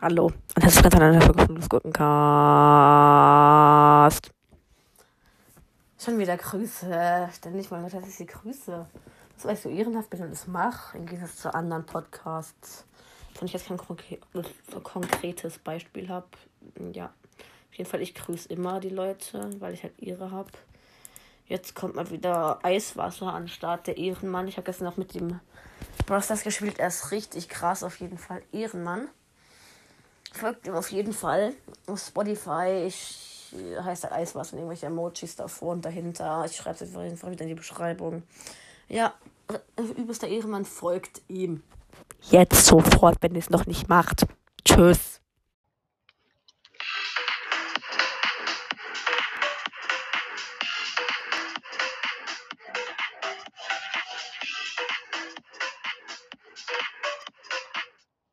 Hallo und herzlich willkommen zu einer Folge von Lustgurkencast. Schon wieder Grüße. Ständig mal, dass ich sie grüße. Das weißt du, ehrenhaft bin und das mache, im Gegensatz zu anderen Podcasts. Wenn ich jetzt kein konkretes Beispiel habe, ja. Auf jeden Fall, ich grüße immer die Leute, weil ich halt ihre habe. Jetzt kommt mal wieder Eiswasser an Start, der Ehrenmann. Ich habe gestern noch mit dem Brawl gespielt. Er ist richtig krass, auf jeden Fall. Ehrenmann. Folgt ihm auf jeden Fall. Auf Spotify. Ich äh, heißt halt alles was und irgendwelche Emojis davor und dahinter. Ich schreibe es auf jeden Fall wieder in die Beschreibung. Ja, äh, übelster Ehrenmann folgt ihm. Jetzt sofort, wenn es noch nicht macht. Tschüss.